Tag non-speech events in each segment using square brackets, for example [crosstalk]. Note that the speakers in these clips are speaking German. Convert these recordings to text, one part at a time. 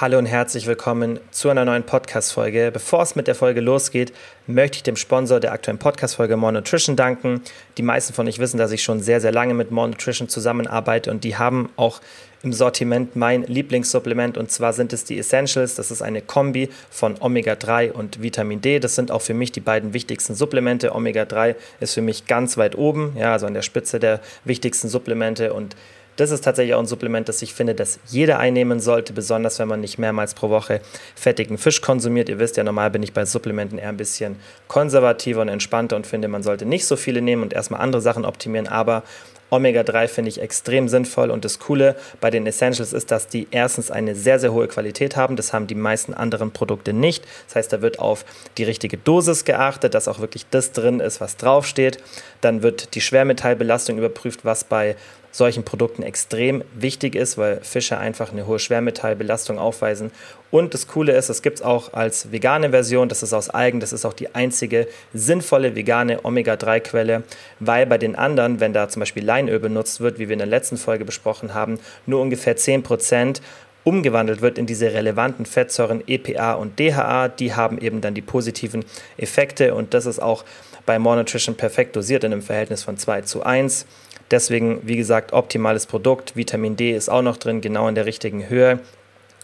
Hallo und herzlich willkommen zu einer neuen Podcast-Folge. Bevor es mit der Folge losgeht, möchte ich dem Sponsor der aktuellen Podcast-Folge More Nutrition danken. Die meisten von euch wissen, dass ich schon sehr, sehr lange mit More Nutrition zusammenarbeite und die haben auch im Sortiment mein Lieblingssupplement und zwar sind es die Essentials. Das ist eine Kombi von Omega-3 und Vitamin D. Das sind auch für mich die beiden wichtigsten Supplemente. Omega-3 ist für mich ganz weit oben, ja, also an der Spitze der wichtigsten Supplemente und das ist tatsächlich auch ein Supplement, das ich finde, dass jeder einnehmen sollte, besonders wenn man nicht mehrmals pro Woche fettigen Fisch konsumiert. Ihr wisst ja, normal bin ich bei Supplementen eher ein bisschen konservativer und entspannter und finde, man sollte nicht so viele nehmen und erstmal andere Sachen optimieren, aber Omega-3 finde ich extrem sinnvoll und das Coole bei den Essentials ist, dass die erstens eine sehr, sehr hohe Qualität haben. Das haben die meisten anderen Produkte nicht. Das heißt, da wird auf die richtige Dosis geachtet, dass auch wirklich das drin ist, was draufsteht. Dann wird die Schwermetallbelastung überprüft, was bei solchen Produkten extrem wichtig ist, weil Fische einfach eine hohe Schwermetallbelastung aufweisen. Und das Coole ist, es gibt es auch als vegane Version, das ist aus Algen, das ist auch die einzige sinnvolle vegane Omega-3-Quelle, weil bei den anderen, wenn da zum Beispiel Leinöl benutzt wird, wie wir in der letzten Folge besprochen haben, nur ungefähr 10% umgewandelt wird in diese relevanten Fettsäuren EPA und DHA, die haben eben dann die positiven Effekte und das ist auch bei More Nutrition perfekt dosiert in einem Verhältnis von 2 zu 1. Deswegen, wie gesagt, optimales Produkt. Vitamin D ist auch noch drin, genau in der richtigen Höhe.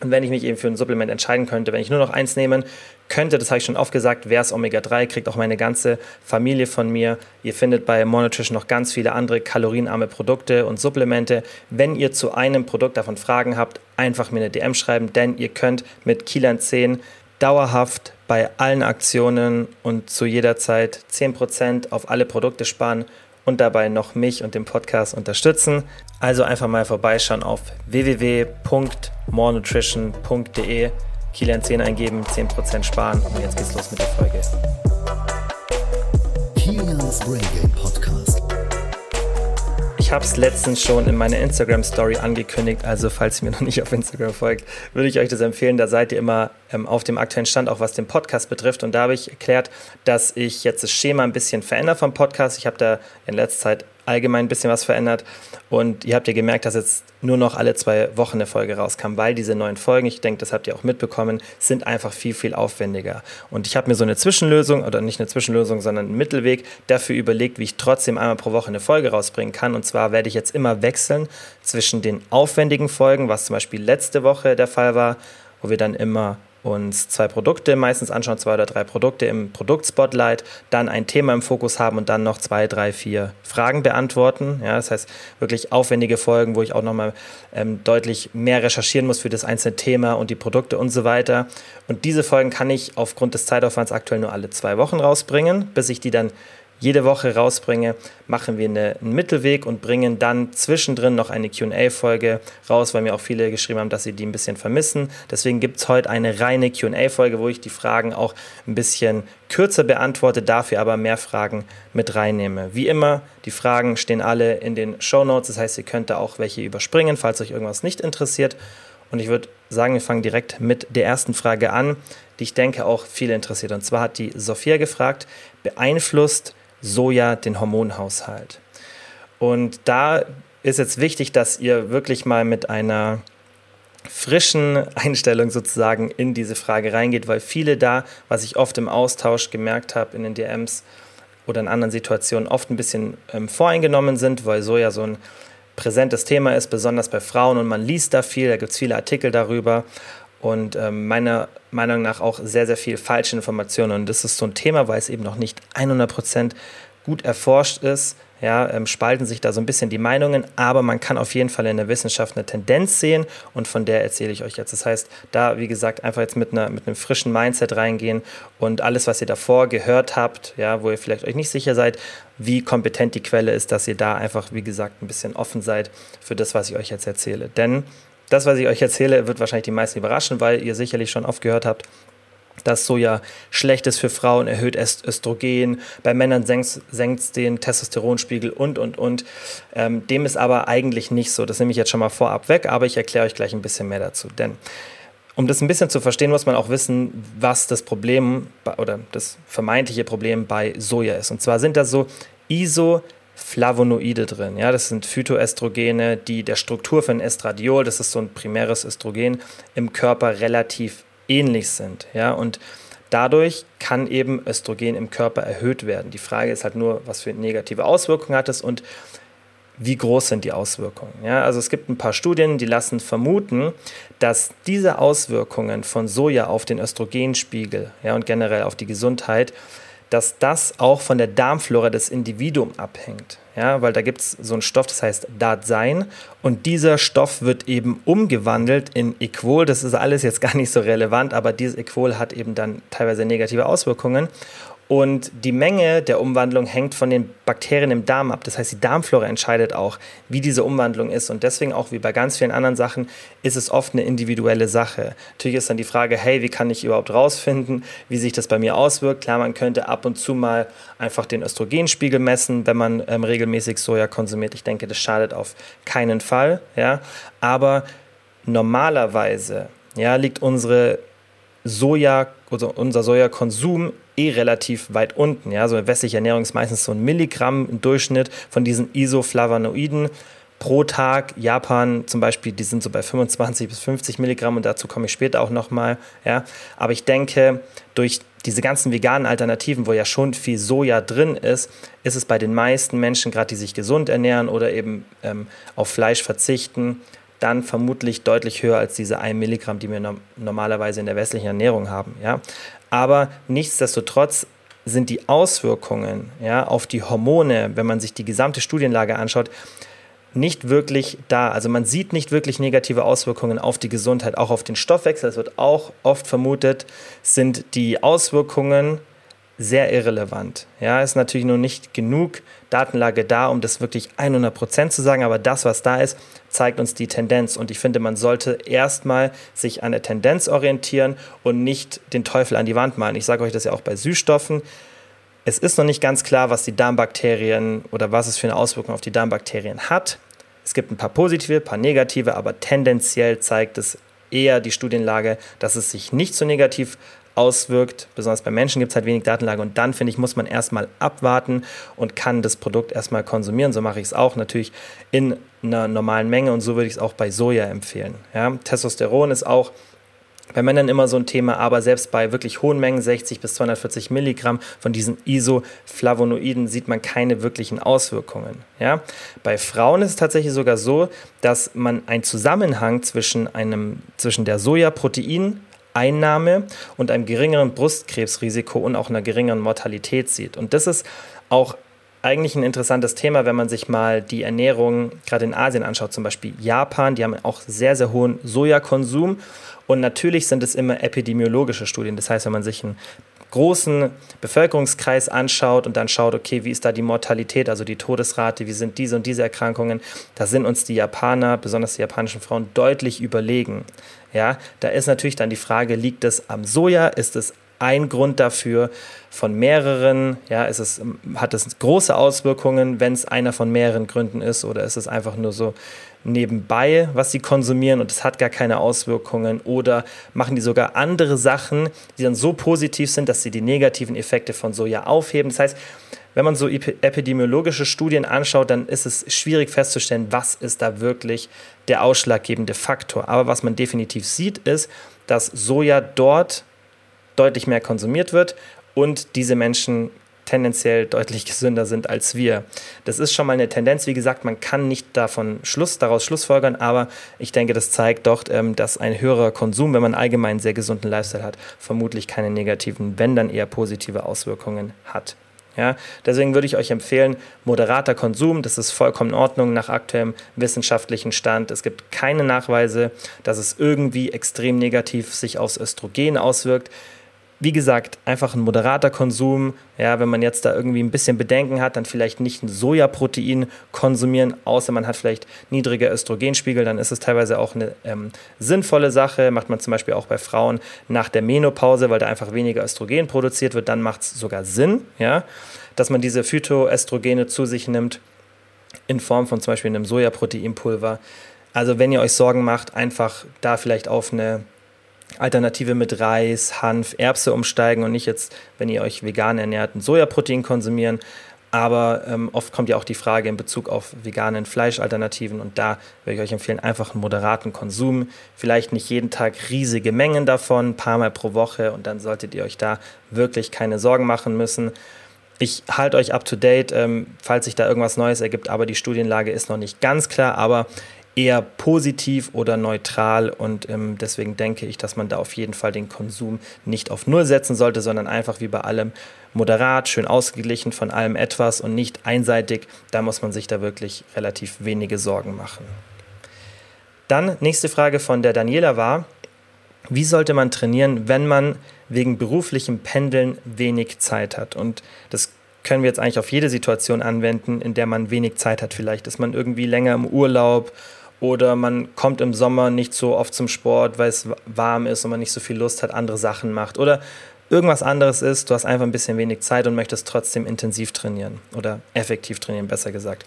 Und wenn ich mich eben für ein Supplement entscheiden könnte, wenn ich nur noch eins nehmen könnte, das habe ich schon oft gesagt, wäre es Omega-3, kriegt auch meine ganze Familie von mir. Ihr findet bei Monotrition noch ganz viele andere kalorienarme Produkte und Supplemente. Wenn ihr zu einem Produkt davon Fragen habt, einfach mir eine DM schreiben, denn ihr könnt mit Kilan 10 dauerhaft bei allen Aktionen und zu jeder Zeit 10% auf alle Produkte sparen und dabei noch mich und den Podcast unterstützen. Also einfach mal vorbeischauen auf www.morenutrition.de, Kilian 10 eingeben, 10% sparen und jetzt geht's los mit der Folge. Kilian's Brain Game Podcast. Ich habe es letztens schon in meiner Instagram Story angekündigt, also falls ihr mir noch nicht auf Instagram folgt, würde ich euch das empfehlen. Da seid ihr immer ähm, auf dem aktuellen Stand, auch was den Podcast betrifft. Und da habe ich erklärt, dass ich jetzt das Schema ein bisschen verändere vom Podcast. Ich habe da in letzter Zeit allgemein ein bisschen was verändert. Und ihr habt ja gemerkt, dass jetzt nur noch alle zwei Wochen eine Folge rauskam, weil diese neuen Folgen, ich denke, das habt ihr auch mitbekommen, sind einfach viel, viel aufwendiger. Und ich habe mir so eine Zwischenlösung, oder nicht eine Zwischenlösung, sondern einen Mittelweg dafür überlegt, wie ich trotzdem einmal pro Woche eine Folge rausbringen kann. Und zwar werde ich jetzt immer wechseln zwischen den aufwendigen Folgen, was zum Beispiel letzte Woche der Fall war, wo wir dann immer uns zwei Produkte meistens anschauen, zwei oder drei Produkte im Produktspotlight, dann ein Thema im Fokus haben und dann noch zwei, drei, vier Fragen beantworten. Ja, das heißt wirklich aufwendige Folgen, wo ich auch nochmal ähm, deutlich mehr recherchieren muss für das einzelne Thema und die Produkte und so weiter. Und diese Folgen kann ich aufgrund des Zeitaufwands aktuell nur alle zwei Wochen rausbringen, bis ich die dann jede Woche rausbringe, machen wir eine, einen Mittelweg und bringen dann zwischendrin noch eine QA-Folge raus, weil mir auch viele geschrieben haben, dass sie die ein bisschen vermissen. Deswegen gibt es heute eine reine QA-Folge, wo ich die Fragen auch ein bisschen kürzer beantworte, dafür aber mehr Fragen mit reinnehme. Wie immer, die Fragen stehen alle in den Show Notes, das heißt, ihr könnt da auch welche überspringen, falls euch irgendwas nicht interessiert. Und ich würde sagen, wir fangen direkt mit der ersten Frage an, die ich denke auch viele interessiert. Und zwar hat die Sophia gefragt, beeinflusst Soja den Hormonhaushalt. Und da ist jetzt wichtig, dass ihr wirklich mal mit einer frischen [laughs] Einstellung sozusagen in diese Frage reingeht, weil viele da, was ich oft im Austausch gemerkt habe in den DMs oder in anderen Situationen, oft ein bisschen ähm, voreingenommen sind, weil Soja so ein präsentes Thema ist, besonders bei Frauen und man liest da viel, da gibt es viele Artikel darüber und ähm, meiner Meinung nach auch sehr, sehr viel falsche Informationen. Und das ist so ein Thema, weil es eben noch nicht 100% gut erforscht ist. Ja, ähm, spalten sich da so ein bisschen die Meinungen, aber man kann auf jeden Fall in der Wissenschaft eine Tendenz sehen und von der erzähle ich euch jetzt. Das heißt, da, wie gesagt, einfach jetzt mit, einer, mit einem frischen Mindset reingehen und alles, was ihr davor gehört habt, ja, wo ihr vielleicht euch nicht sicher seid, wie kompetent die Quelle ist, dass ihr da einfach, wie gesagt, ein bisschen offen seid für das, was ich euch jetzt erzähle. Denn das, was ich euch erzähle, wird wahrscheinlich die meisten überraschen, weil ihr sicherlich schon oft gehört habt, dass Soja schlecht ist für Frauen, erhöht Östrogen, bei Männern senkt es den Testosteronspiegel und, und, und. Ähm, dem ist aber eigentlich nicht so. Das nehme ich jetzt schon mal vorab weg, aber ich erkläre euch gleich ein bisschen mehr dazu. Denn um das ein bisschen zu verstehen, muss man auch wissen, was das Problem oder das vermeintliche Problem bei Soja ist. Und zwar sind das so Iso Flavonoide drin. Ja, das sind Phytoestrogene, die der Struktur von Estradiol, das ist so ein primäres Östrogen, im Körper relativ ähnlich sind. Ja, und dadurch kann eben Östrogen im Körper erhöht werden. Die Frage ist halt nur, was für negative Auswirkungen hat es und wie groß sind die Auswirkungen. Ja, also es gibt ein paar Studien, die lassen vermuten, dass diese Auswirkungen von Soja auf den Östrogenspiegel ja, und generell auf die Gesundheit dass das auch von der Darmflora des Individuums abhängt. Ja, weil da gibt es so einen Stoff, das heißt Datsein. Und dieser Stoff wird eben umgewandelt in Equol. Das ist alles jetzt gar nicht so relevant, aber dieses Equol hat eben dann teilweise negative Auswirkungen. Und die Menge der Umwandlung hängt von den Bakterien im Darm ab. Das heißt, die Darmflora entscheidet auch, wie diese Umwandlung ist. Und deswegen auch wie bei ganz vielen anderen Sachen ist es oft eine individuelle Sache. Natürlich ist dann die Frage, hey, wie kann ich überhaupt rausfinden, wie sich das bei mir auswirkt? Klar, man könnte ab und zu mal einfach den Östrogenspiegel messen, wenn man ähm, regelmäßig Soja konsumiert. Ich denke, das schadet auf keinen Fall. Ja? Aber normalerweise ja, liegt unsere Soja, also unser Sojakonsum eh relativ weit unten. Ja, so westliche Ernährung ist meistens so ein Milligramm im Durchschnitt von diesen Isoflavonoiden pro Tag. Japan zum Beispiel, die sind so bei 25 bis 50 Milligramm und dazu komme ich später auch nochmal. Ja, aber ich denke, durch diese ganzen veganen Alternativen, wo ja schon viel Soja drin ist, ist es bei den meisten Menschen, gerade die sich gesund ernähren oder eben ähm, auf Fleisch verzichten, dann vermutlich deutlich höher als diese 1 Milligramm, die wir no normalerweise in der westlichen Ernährung haben. Ja? Aber nichtsdestotrotz sind die Auswirkungen ja, auf die Hormone, wenn man sich die gesamte Studienlage anschaut, nicht wirklich da. Also man sieht nicht wirklich negative Auswirkungen auf die Gesundheit, auch auf den Stoffwechsel. Es wird auch oft vermutet, sind die Auswirkungen sehr irrelevant. Ja, ist natürlich nur nicht genug Datenlage da, um das wirklich 100 Prozent zu sagen, aber das, was da ist, zeigt uns die Tendenz. Und ich finde, man sollte erstmal sich an der Tendenz orientieren und nicht den Teufel an die Wand malen. Ich sage euch das ja auch bei Süßstoffen. Es ist noch nicht ganz klar, was die Darmbakterien oder was es für eine Auswirkung auf die Darmbakterien hat. Es gibt ein paar positive, ein paar negative, aber tendenziell zeigt es eher die Studienlage, dass es sich nicht so negativ auswirkt. Besonders bei Menschen gibt es halt wenig Datenlage und dann, finde ich, muss man erstmal abwarten und kann das Produkt erstmal konsumieren. So mache ich es auch natürlich in einer normalen Menge und so würde ich es auch bei Soja empfehlen. Ja? Testosteron ist auch bei Männern immer so ein Thema, aber selbst bei wirklich hohen Mengen, 60 bis 240 Milligramm von diesen Isoflavonoiden, sieht man keine wirklichen Auswirkungen. Ja? Bei Frauen ist es tatsächlich sogar so, dass man einen Zusammenhang zwischen, einem, zwischen der Sojaprotein Einnahme und einem geringeren Brustkrebsrisiko und auch einer geringeren Mortalität sieht. Und das ist auch eigentlich ein interessantes Thema, wenn man sich mal die Ernährung gerade in Asien anschaut, zum Beispiel Japan, die haben auch sehr, sehr hohen Sojakonsum. Und natürlich sind es immer epidemiologische Studien. Das heißt, wenn man sich ein großen Bevölkerungskreis anschaut und dann schaut, okay, wie ist da die Mortalität, also die Todesrate, wie sind diese und diese Erkrankungen, da sind uns die Japaner, besonders die japanischen Frauen, deutlich überlegen. Ja, da ist natürlich dann die Frage, liegt es am Soja, ist es ein Grund dafür von mehreren? Ja, ist es, hat es große Auswirkungen, wenn es einer von mehreren Gründen ist, oder ist es einfach nur so nebenbei, was sie konsumieren und es hat gar keine Auswirkungen oder machen die sogar andere Sachen, die dann so positiv sind, dass sie die negativen Effekte von Soja aufheben. Das heißt, wenn man so epidemiologische Studien anschaut, dann ist es schwierig festzustellen, was ist da wirklich der ausschlaggebende Faktor. Aber was man definitiv sieht, ist, dass Soja dort deutlich mehr konsumiert wird und diese Menschen tendenziell deutlich gesünder sind als wir. Das ist schon mal eine Tendenz. Wie gesagt, man kann nicht davon Schluss, daraus Schlussfolgern, aber ich denke, das zeigt doch, ähm, dass ein höherer Konsum, wenn man allgemein einen sehr gesunden Lifestyle hat, vermutlich keine negativen, wenn dann eher positive Auswirkungen hat. Ja, deswegen würde ich euch empfehlen, moderater Konsum, das ist vollkommen in Ordnung nach aktuellem wissenschaftlichen Stand. Es gibt keine Nachweise, dass es irgendwie extrem negativ sich aufs Östrogen auswirkt wie gesagt, einfach ein moderater Konsum. Ja, wenn man jetzt da irgendwie ein bisschen Bedenken hat, dann vielleicht nicht ein Sojaprotein konsumieren, außer man hat vielleicht niedrige Östrogenspiegel, dann ist es teilweise auch eine ähm, sinnvolle Sache. Macht man zum Beispiel auch bei Frauen nach der Menopause, weil da einfach weniger Östrogen produziert wird, dann macht es sogar Sinn, ja, dass man diese Phytoestrogene zu sich nimmt in Form von zum Beispiel einem Sojaproteinpulver. Also wenn ihr euch Sorgen macht, einfach da vielleicht auf eine Alternative mit Reis, Hanf, Erbse umsteigen und nicht jetzt, wenn ihr euch vegan ernährt, ein Sojaprotein konsumieren. Aber ähm, oft kommt ja auch die Frage in Bezug auf veganen Fleischalternativen und da würde ich euch empfehlen, einfach einen moderaten Konsum. Vielleicht nicht jeden Tag riesige Mengen davon, ein paar Mal pro Woche und dann solltet ihr euch da wirklich keine Sorgen machen müssen. Ich halte euch up to date, ähm, falls sich da irgendwas Neues ergibt, aber die Studienlage ist noch nicht ganz klar, aber eher positiv oder neutral und ähm, deswegen denke ich, dass man da auf jeden Fall den Konsum nicht auf Null setzen sollte, sondern einfach wie bei allem moderat, schön ausgeglichen von allem etwas und nicht einseitig. Da muss man sich da wirklich relativ wenige Sorgen machen. Dann nächste Frage von der Daniela war, wie sollte man trainieren, wenn man wegen beruflichem Pendeln wenig Zeit hat? Und das können wir jetzt eigentlich auf jede Situation anwenden, in der man wenig Zeit hat. Vielleicht ist man irgendwie länger im Urlaub oder man kommt im Sommer nicht so oft zum Sport, weil es warm ist und man nicht so viel Lust hat, andere Sachen macht. Oder irgendwas anderes ist, du hast einfach ein bisschen wenig Zeit und möchtest trotzdem intensiv trainieren oder effektiv trainieren, besser gesagt.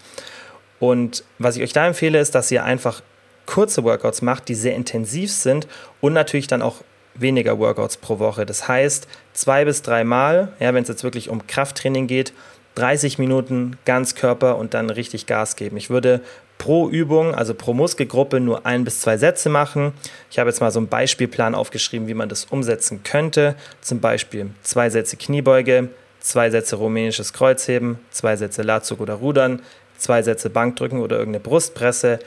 Und was ich euch da empfehle, ist, dass ihr einfach kurze Workouts macht, die sehr intensiv sind und natürlich dann auch weniger Workouts pro Woche. Das heißt, zwei bis drei Mal, ja, wenn es jetzt wirklich um Krafttraining geht, 30 Minuten Ganzkörper und dann richtig Gas geben. Ich würde pro Übung, also pro Muskelgruppe, nur ein bis zwei Sätze machen. Ich habe jetzt mal so einen Beispielplan aufgeschrieben, wie man das umsetzen könnte. Zum Beispiel zwei Sätze Kniebeuge, zwei Sätze rumänisches Kreuzheben, zwei Sätze Latzug oder Rudern, zwei Sätze Bankdrücken oder irgendeine Brustpresse,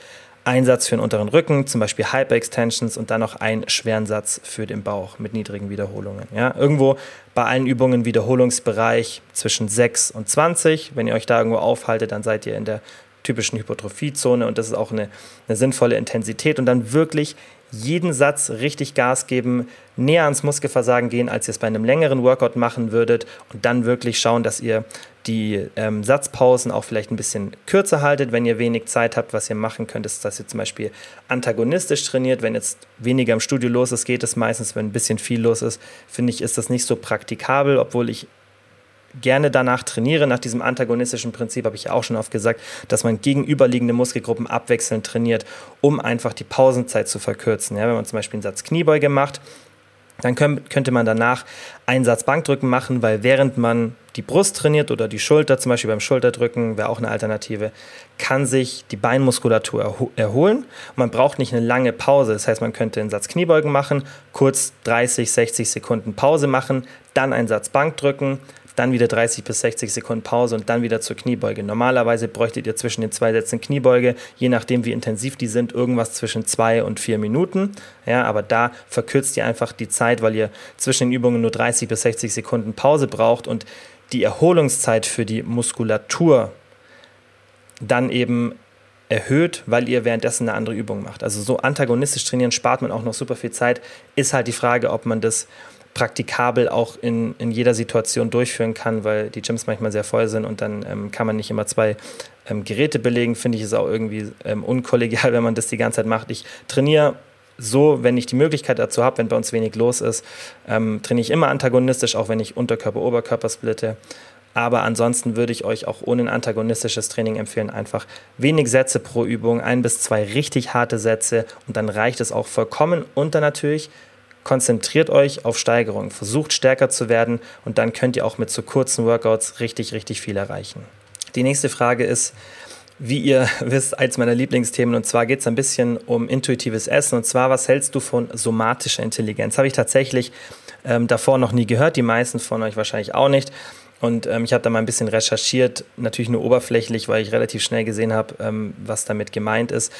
ein Satz für den unteren Rücken, zum Beispiel Hyper-Extensions und dann noch einen schweren Satz für den Bauch mit niedrigen Wiederholungen. Ja, irgendwo bei allen Übungen Wiederholungsbereich zwischen 6 und 20. Wenn ihr euch da irgendwo aufhaltet, dann seid ihr in der typischen Hypertrophiezone und das ist auch eine, eine sinnvolle Intensität und dann wirklich jeden Satz richtig Gas geben, näher ans Muskelversagen gehen, als ihr es bei einem längeren Workout machen würdet und dann wirklich schauen, dass ihr die ähm, Satzpausen auch vielleicht ein bisschen kürzer haltet, wenn ihr wenig Zeit habt. Was ihr machen könnt, ist, dass ihr zum Beispiel antagonistisch trainiert. Wenn jetzt weniger im Studio los ist, geht es meistens. Wenn ein bisschen viel los ist, finde ich, ist das nicht so praktikabel, obwohl ich gerne danach trainiere, nach diesem antagonistischen Prinzip, habe ich auch schon oft gesagt, dass man gegenüberliegende Muskelgruppen abwechselnd trainiert, um einfach die Pausenzeit zu verkürzen. Ja, wenn man zum Beispiel einen Satz Kniebeuge macht, dann könnte man danach einen Satz Bankdrücken machen, weil während man die Brust trainiert oder die Schulter, zum Beispiel beim Schulterdrücken, wäre auch eine Alternative, kann sich die Beinmuskulatur erholen. Man braucht nicht eine lange Pause. Das heißt, man könnte einen Satz Kniebeugen machen, kurz 30, 60 Sekunden Pause machen, dann einen Satz Bankdrücken, dann wieder 30 bis 60 Sekunden Pause und dann wieder zur Kniebeuge. Normalerweise bräuchtet ihr zwischen den zwei Sätzen Kniebeuge, je nachdem wie intensiv die sind, irgendwas zwischen zwei und vier Minuten. Ja, aber da verkürzt ihr einfach die Zeit, weil ihr zwischen den Übungen nur 30 bis 60 Sekunden Pause braucht und die Erholungszeit für die Muskulatur dann eben erhöht, weil ihr währenddessen eine andere Übung macht. Also so antagonistisch trainieren spart man auch noch super viel Zeit. Ist halt die Frage, ob man das praktikabel auch in, in jeder Situation durchführen kann, weil die Gyms manchmal sehr voll sind und dann ähm, kann man nicht immer zwei ähm, Geräte belegen. Finde ich es auch irgendwie ähm, unkollegial, [laughs] wenn man das die ganze Zeit macht. Ich trainiere so, wenn ich die Möglichkeit dazu habe, wenn bei uns wenig los ist, ähm, trainiere ich immer antagonistisch, auch wenn ich Unterkörper, Oberkörper splitte. Aber ansonsten würde ich euch auch ohne ein antagonistisches Training empfehlen, einfach wenig Sätze pro Übung, ein bis zwei richtig harte Sätze und dann reicht es auch vollkommen. Und dann natürlich konzentriert euch auf Steigerung, versucht stärker zu werden und dann könnt ihr auch mit so kurzen Workouts richtig, richtig viel erreichen. Die nächste Frage ist, wie ihr [laughs] wisst, eins meiner Lieblingsthemen und zwar geht es ein bisschen um intuitives Essen und zwar, was hältst du von somatischer Intelligenz? Habe ich tatsächlich ähm, davor noch nie gehört, die meisten von euch wahrscheinlich auch nicht. Und ähm, ich habe da mal ein bisschen recherchiert, natürlich nur oberflächlich, weil ich relativ schnell gesehen habe, ähm, was damit gemeint ist,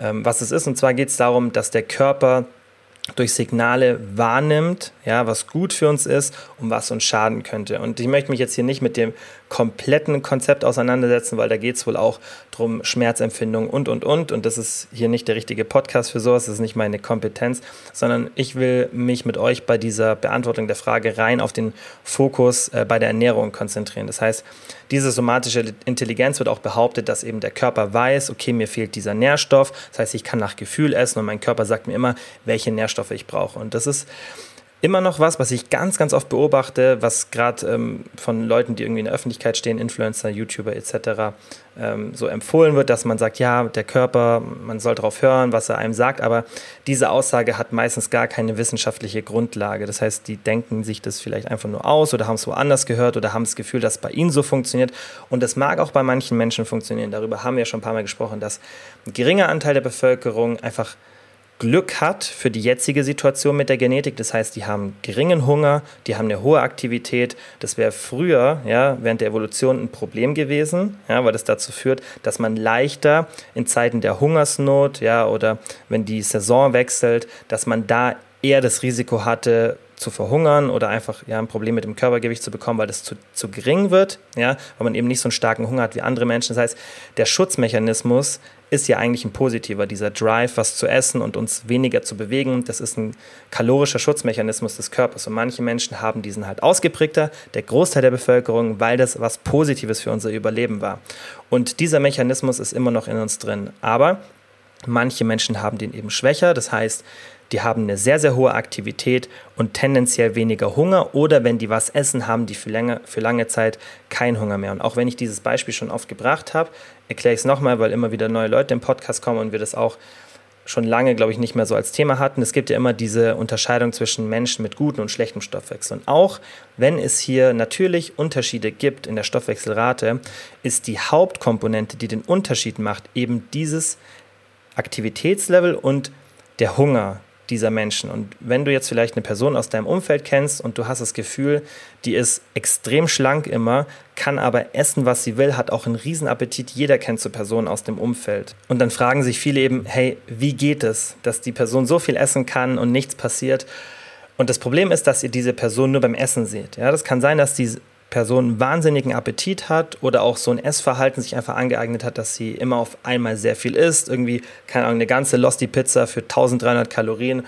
ähm, was es ist. Und zwar geht es darum, dass der Körper durch Signale wahrnimmt, ja, was gut für uns ist und was uns schaden könnte. Und ich möchte mich jetzt hier nicht mit dem kompletten Konzept auseinandersetzen, weil da geht es wohl auch darum, Schmerzempfindung und, und, und. Und das ist hier nicht der richtige Podcast für sowas, das ist nicht meine Kompetenz, sondern ich will mich mit euch bei dieser Beantwortung der Frage rein auf den Fokus äh, bei der Ernährung konzentrieren. Das heißt, diese somatische Intelligenz wird auch behauptet, dass eben der Körper weiß, okay, mir fehlt dieser Nährstoff. Das heißt, ich kann nach Gefühl essen und mein Körper sagt mir immer, welche Nährstoffe ich brauche. Und das ist immer noch was, was ich ganz, ganz oft beobachte, was gerade ähm, von Leuten, die irgendwie in der Öffentlichkeit stehen, Influencer, YouTuber etc., ähm, so empfohlen wird, dass man sagt, ja, der Körper, man soll darauf hören, was er einem sagt, aber diese Aussage hat meistens gar keine wissenschaftliche Grundlage. Das heißt, die denken sich das vielleicht einfach nur aus oder haben es woanders gehört oder haben das Gefühl, dass es bei ihnen so funktioniert. Und das mag auch bei manchen Menschen funktionieren. Darüber haben wir schon ein paar Mal gesprochen, dass ein geringer Anteil der Bevölkerung einfach Glück hat für die jetzige Situation mit der Genetik. Das heißt, die haben geringen Hunger, die haben eine hohe Aktivität. Das wäre früher, ja, während der Evolution ein Problem gewesen, ja, weil das dazu führt, dass man leichter in Zeiten der Hungersnot, ja, oder wenn die Saison wechselt, dass man da eher das Risiko hatte, zu verhungern oder einfach ja, ein Problem mit dem Körpergewicht zu bekommen, weil das zu, zu gering wird, ja, weil man eben nicht so einen starken Hunger hat wie andere Menschen. Das heißt, der Schutzmechanismus ist ja eigentlich ein positiver, dieser Drive, was zu essen und uns weniger zu bewegen. Das ist ein kalorischer Schutzmechanismus des Körpers. Und manche Menschen haben diesen halt ausgeprägter, der Großteil der Bevölkerung, weil das was Positives für unser Überleben war. Und dieser Mechanismus ist immer noch in uns drin. Aber manche Menschen haben den eben schwächer. Das heißt, die haben eine sehr, sehr hohe Aktivität und tendenziell weniger Hunger oder wenn die was essen, haben die für lange, für lange Zeit keinen Hunger mehr. Und auch wenn ich dieses Beispiel schon oft gebracht habe, erkläre ich es nochmal, weil immer wieder neue Leute im Podcast kommen und wir das auch schon lange, glaube ich, nicht mehr so als Thema hatten. Es gibt ja immer diese Unterscheidung zwischen Menschen mit gutem und schlechtem Stoffwechsel. Und auch wenn es hier natürlich Unterschiede gibt in der Stoffwechselrate, ist die Hauptkomponente, die den Unterschied macht, eben dieses Aktivitätslevel und der Hunger, dieser Menschen. Und wenn du jetzt vielleicht eine Person aus deinem Umfeld kennst und du hast das Gefühl, die ist extrem schlank immer, kann aber essen, was sie will, hat auch einen Riesenappetit. Jeder kennt so Personen aus dem Umfeld. Und dann fragen sich viele eben, hey, wie geht es, dass die Person so viel essen kann und nichts passiert? Und das Problem ist, dass ihr diese Person nur beim Essen seht. Ja, das kann sein, dass die Person wahnsinnigen Appetit hat oder auch so ein Essverhalten sich einfach angeeignet hat, dass sie immer auf einmal sehr viel isst, irgendwie, keine Ahnung, eine ganze Losti Pizza für 1300 Kalorien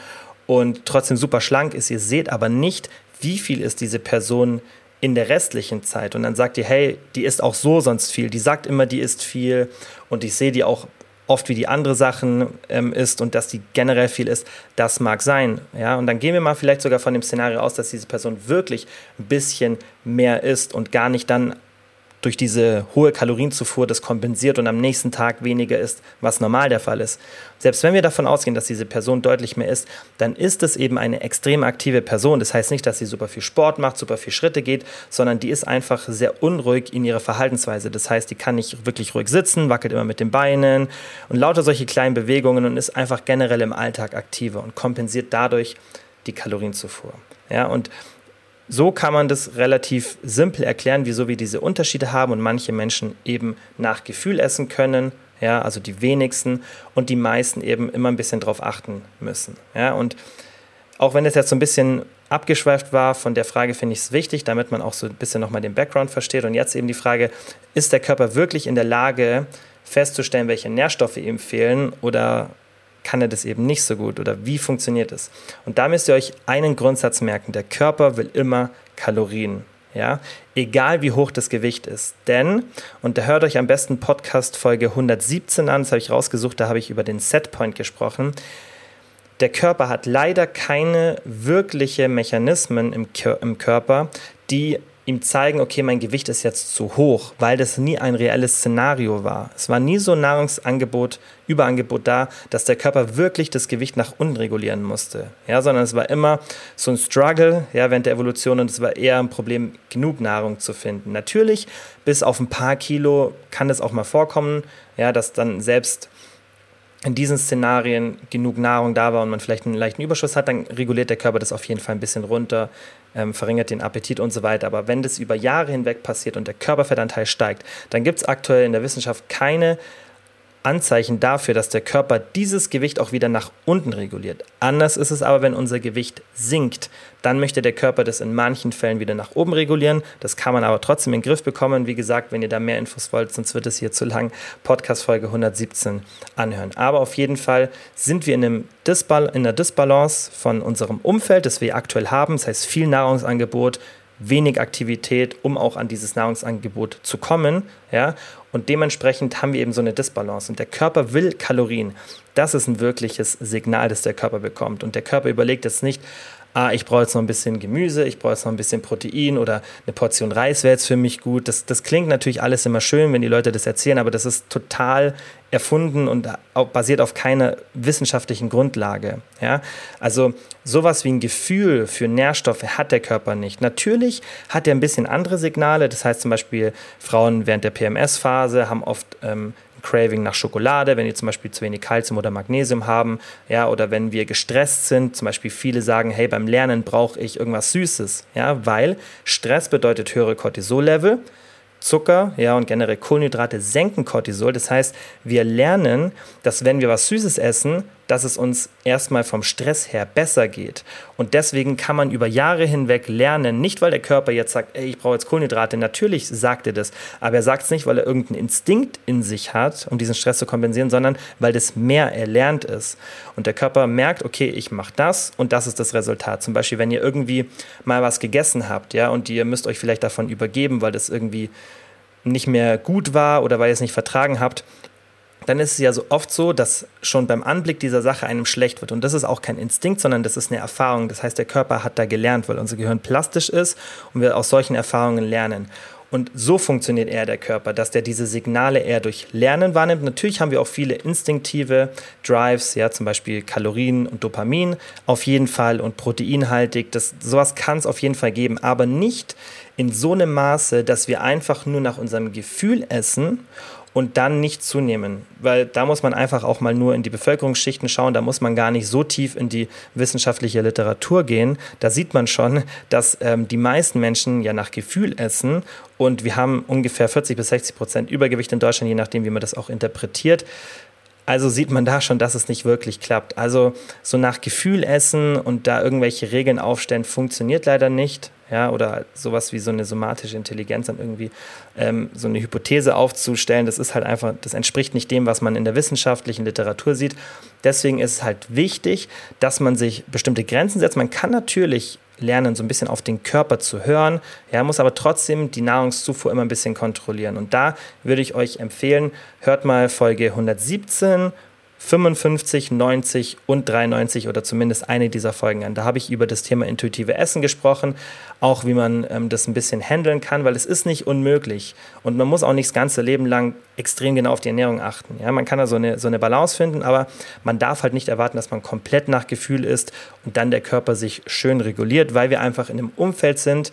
und trotzdem super schlank ist. Ihr seht aber nicht, wie viel ist diese Person in der restlichen Zeit. Und dann sagt ihr, hey, die isst auch so sonst viel. Die sagt immer, die isst viel. Und ich sehe die auch oft wie die andere Sachen ähm, ist und dass die generell viel ist, das mag sein. Ja? Und dann gehen wir mal vielleicht sogar von dem Szenario aus, dass diese Person wirklich ein bisschen mehr isst und gar nicht dann durch diese hohe Kalorienzufuhr das kompensiert und am nächsten Tag weniger ist, was normal der Fall ist. Selbst wenn wir davon ausgehen, dass diese Person deutlich mehr ist, dann ist es eben eine extrem aktive Person. Das heißt nicht, dass sie super viel Sport macht, super viel Schritte geht, sondern die ist einfach sehr unruhig in ihrer Verhaltensweise. Das heißt, die kann nicht wirklich ruhig sitzen, wackelt immer mit den Beinen und lauter solche kleinen Bewegungen und ist einfach generell im Alltag aktiver und kompensiert dadurch die Kalorienzufuhr. Ja, und so kann man das relativ simpel erklären, wieso wir diese Unterschiede haben und manche Menschen eben nach Gefühl essen können, ja, also die wenigsten und die meisten eben immer ein bisschen drauf achten müssen. Ja, und auch wenn es jetzt so ein bisschen abgeschweift war, von der Frage finde ich es wichtig, damit man auch so ein bisschen nochmal den Background versteht. Und jetzt eben die Frage, ist der Körper wirklich in der Lage festzustellen, welche Nährstoffe ihm fehlen oder kann er das eben nicht so gut oder wie funktioniert es? Und da müsst ihr euch einen Grundsatz merken. Der Körper will immer Kalorien. Ja, egal wie hoch das Gewicht ist. Denn, und da hört euch am besten Podcast Folge 117 an, das habe ich rausgesucht, da habe ich über den Setpoint gesprochen. Der Körper hat leider keine wirklichen Mechanismen im Körper, die ihm zeigen, okay, mein Gewicht ist jetzt zu hoch, weil das nie ein reelles Szenario war. Es war nie so ein Nahrungsangebot, Überangebot da, dass der Körper wirklich das Gewicht nach unten regulieren musste. Ja, sondern es war immer so ein Struggle ja, während der Evolution und es war eher ein Problem, genug Nahrung zu finden. Natürlich, bis auf ein paar Kilo kann es auch mal vorkommen, ja, dass dann selbst in diesen Szenarien genug Nahrung da war und man vielleicht einen leichten Überschuss hat, dann reguliert der Körper das auf jeden Fall ein bisschen runter, ähm, verringert den Appetit und so weiter. Aber wenn das über Jahre hinweg passiert und der Körperfettanteil steigt, dann gibt es aktuell in der Wissenschaft keine Anzeichen dafür, dass der Körper dieses Gewicht auch wieder nach unten reguliert. Anders ist es aber, wenn unser Gewicht sinkt. Dann möchte der Körper das in manchen Fällen wieder nach oben regulieren. Das kann man aber trotzdem in den Griff bekommen. Wie gesagt, wenn ihr da mehr Infos wollt, sonst wird es hier zu lang. Podcast Folge 117 anhören. Aber auf jeden Fall sind wir in, einem Disbal in einer Disbalance von unserem Umfeld, das wir aktuell haben. Das heißt, viel Nahrungsangebot, wenig Aktivität, um auch an dieses Nahrungsangebot zu kommen. Ja? Und dementsprechend haben wir eben so eine Disbalance. Und der Körper will Kalorien. Das ist ein wirkliches Signal, das der Körper bekommt. Und der Körper überlegt jetzt nicht, ah, ich brauche jetzt noch ein bisschen Gemüse, ich brauche jetzt noch ein bisschen Protein oder eine Portion Reis wäre jetzt für mich gut. Das, das klingt natürlich alles immer schön, wenn die Leute das erzählen, aber das ist total erfunden und basiert auf keiner wissenschaftlichen Grundlage. Ja? Also sowas wie ein Gefühl für Nährstoffe hat der Körper nicht. Natürlich hat er ein bisschen andere Signale. Das heißt zum Beispiel, Frauen während der PMS-Phase haben oft ähm, Craving nach Schokolade, wenn die zum Beispiel zu wenig Kalzium oder Magnesium haben, ja, oder wenn wir gestresst sind, zum Beispiel viele sagen, hey, beim Lernen brauche ich irgendwas Süßes, ja, weil Stress bedeutet höhere Cortisol-Level Zucker ja, und generell Kohlenhydrate senken Cortisol. Das heißt, wir lernen, dass wenn wir was Süßes essen, dass es uns erstmal vom Stress her besser geht. Und deswegen kann man über Jahre hinweg lernen, nicht weil der Körper jetzt sagt, ey, ich brauche jetzt Kohlenhydrate, natürlich sagt er das, aber er sagt es nicht, weil er irgendeinen Instinkt in sich hat, um diesen Stress zu kompensieren, sondern weil das mehr erlernt ist. Und der Körper merkt, okay, ich mache das und das ist das Resultat. Zum Beispiel, wenn ihr irgendwie mal was gegessen habt, ja, und ihr müsst euch vielleicht davon übergeben, weil das irgendwie nicht mehr gut war oder weil ihr es nicht vertragen habt, dann ist es ja so oft so, dass schon beim Anblick dieser Sache einem schlecht wird. Und das ist auch kein Instinkt, sondern das ist eine Erfahrung. Das heißt, der Körper hat da gelernt, weil unser Gehirn plastisch ist und wir aus solchen Erfahrungen lernen. Und so funktioniert eher der Körper, dass der diese Signale eher durch Lernen wahrnimmt. Natürlich haben wir auch viele instinktive Drives, ja, zum Beispiel Kalorien und Dopamin auf jeden Fall und proteinhaltig. Das, sowas kann es auf jeden Fall geben, aber nicht in so einem Maße, dass wir einfach nur nach unserem Gefühl essen und dann nicht zunehmen. Weil da muss man einfach auch mal nur in die Bevölkerungsschichten schauen, da muss man gar nicht so tief in die wissenschaftliche Literatur gehen. Da sieht man schon, dass ähm, die meisten Menschen ja nach Gefühl essen und wir haben ungefähr 40 bis 60 Prozent Übergewicht in Deutschland, je nachdem, wie man das auch interpretiert. Also sieht man da schon, dass es nicht wirklich klappt. Also so nach Gefühl essen und da irgendwelche Regeln aufstellen, funktioniert leider nicht ja, oder sowas wie so eine somatische Intelligenz dann irgendwie ähm, so eine Hypothese aufzustellen, das ist halt einfach, das entspricht nicht dem, was man in der wissenschaftlichen Literatur sieht. Deswegen ist es halt wichtig, dass man sich bestimmte Grenzen setzt. Man kann natürlich lernen, so ein bisschen auf den Körper zu hören, ja, muss aber trotzdem die Nahrungszufuhr immer ein bisschen kontrollieren. Und da würde ich euch empfehlen, hört mal Folge 117 55, 90 und 93 oder zumindest eine dieser Folgen an. Da habe ich über das Thema intuitive Essen gesprochen, auch wie man ähm, das ein bisschen handeln kann, weil es ist nicht unmöglich und man muss auch nicht das ganze Leben lang extrem genau auf die Ernährung achten. Ja, man kann da so eine, so eine Balance finden, aber man darf halt nicht erwarten, dass man komplett nach Gefühl ist und dann der Körper sich schön reguliert, weil wir einfach in einem Umfeld sind,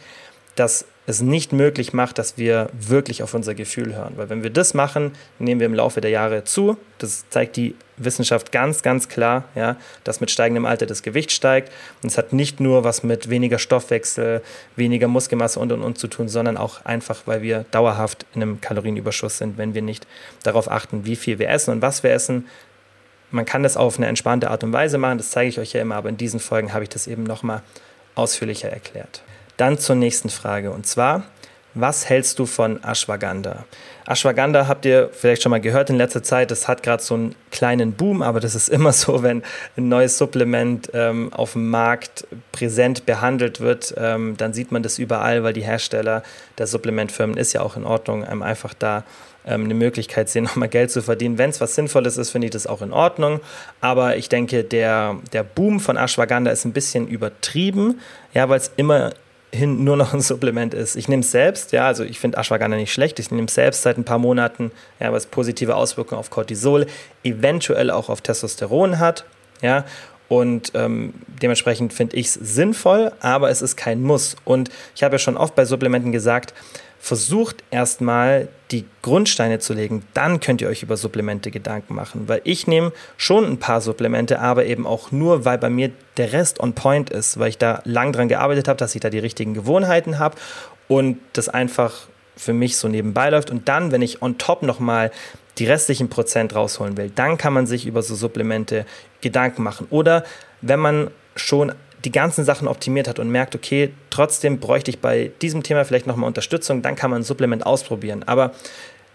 das es nicht möglich macht, dass wir wirklich auf unser Gefühl hören. Weil wenn wir das machen, nehmen wir im Laufe der Jahre zu. Das zeigt die Wissenschaft ganz, ganz klar, ja, dass mit steigendem Alter das Gewicht steigt. Und es hat nicht nur was mit weniger Stoffwechsel, weniger Muskelmasse und und und zu tun, sondern auch einfach, weil wir dauerhaft in einem Kalorienüberschuss sind, wenn wir nicht darauf achten, wie viel wir essen und was wir essen. Man kann das auf eine entspannte Art und Weise machen, das zeige ich euch ja immer, aber in diesen Folgen habe ich das eben nochmal ausführlicher erklärt. Dann zur nächsten Frage und zwar, was hältst du von Ashwagandha? Ashwagandha habt ihr vielleicht schon mal gehört in letzter Zeit. Das hat gerade so einen kleinen Boom, aber das ist immer [laughs] so, wenn ein neues Supplement ähm, auf dem Markt präsent behandelt wird, ähm, dann sieht man das überall, weil die Hersteller der Supplementfirmen ist ja auch in Ordnung, einem einfach da ähm, eine Möglichkeit sehen, [laughs] nochmal Geld zu verdienen. Wenn es was Sinnvolles ist, finde ich das auch in Ordnung. Aber ich denke, der, der Boom von Ashwagandha ist ein bisschen übertrieben, ja, weil es immer hin nur noch ein Supplement ist. Ich nehme es selbst, ja, also ich finde Ashwagandha nicht schlecht. Ich nehme es selbst seit ein paar Monaten, ja, was positive Auswirkungen auf Cortisol, eventuell auch auf Testosteron hat, ja. Und ähm, dementsprechend finde ich es sinnvoll, aber es ist kein Muss. Und ich habe ja schon oft bei Supplementen gesagt, versucht erstmal die Grundsteine zu legen, dann könnt ihr euch über Supplemente Gedanken machen, weil ich nehme schon ein paar Supplemente, aber eben auch nur, weil bei mir der Rest on point ist, weil ich da lang dran gearbeitet habe, dass ich da die richtigen Gewohnheiten habe und das einfach für mich so nebenbei läuft. Und dann, wenn ich on top nochmal die restlichen Prozent rausholen will, dann kann man sich über so Supplemente Gedanken machen. Oder wenn man schon die ganzen Sachen optimiert hat und merkt, okay, trotzdem bräuchte ich bei diesem Thema vielleicht nochmal Unterstützung, dann kann man ein Supplement ausprobieren. Aber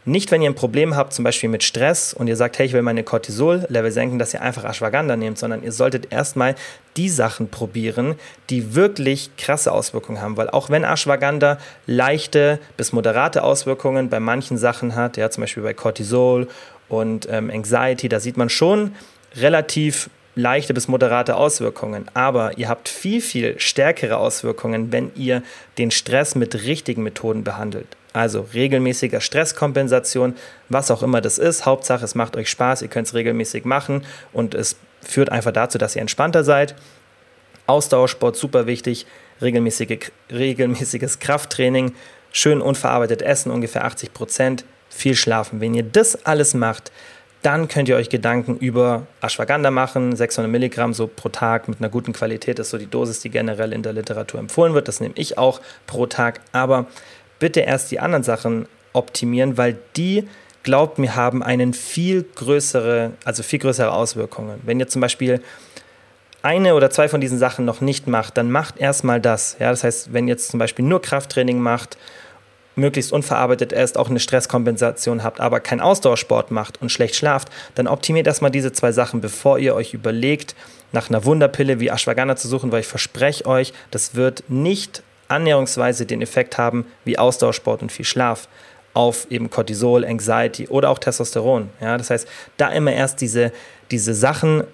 nicht, wenn ihr ein Problem habt, zum Beispiel mit Stress und ihr sagt, hey, ich will meine Cortisol-Level senken, dass ihr einfach Ashwagandha nehmt, sondern ihr solltet erstmal die Sachen probieren, die wirklich krasse Auswirkungen haben. Weil auch wenn Ashwagandha leichte bis moderate Auswirkungen bei manchen Sachen hat, ja, zum Beispiel bei Cortisol und ähm, Anxiety, da sieht man schon relativ leichte bis moderate Auswirkungen, aber ihr habt viel, viel stärkere Auswirkungen, wenn ihr den Stress mit richtigen Methoden behandelt. Also regelmäßiger Stresskompensation, was auch immer das ist. Hauptsache, es macht euch Spaß, ihr könnt es regelmäßig machen und es führt einfach dazu, dass ihr entspannter seid. Ausdauersport super wichtig, regelmäßige, regelmäßiges Krafttraining, schön unverarbeitet essen, ungefähr 80 Prozent, viel schlafen. Wenn ihr das alles macht, dann könnt ihr euch Gedanken über Ashwagandha machen, 600 Milligramm so pro Tag mit einer guten Qualität ist so die Dosis, die generell in der Literatur empfohlen wird. Das nehme ich auch pro Tag. Aber bitte erst die anderen Sachen optimieren, weil die, glaubt mir, haben einen viel größere, also viel größere Auswirkungen. Wenn ihr zum Beispiel eine oder zwei von diesen Sachen noch nicht macht, dann macht erstmal das. Ja, das heißt, wenn ihr jetzt zum Beispiel nur Krafttraining macht möglichst unverarbeitet esst, auch eine Stresskompensation habt, aber keinen Ausdauersport macht und schlecht schlaft, dann optimiert erstmal diese zwei Sachen, bevor ihr euch überlegt, nach einer Wunderpille wie Ashwagandha zu suchen, weil ich verspreche euch, das wird nicht annäherungsweise den Effekt haben wie Ausdauersport und viel Schlaf auf eben Cortisol, Anxiety oder auch Testosteron. Ja, das heißt, da immer erst diese, diese Sachen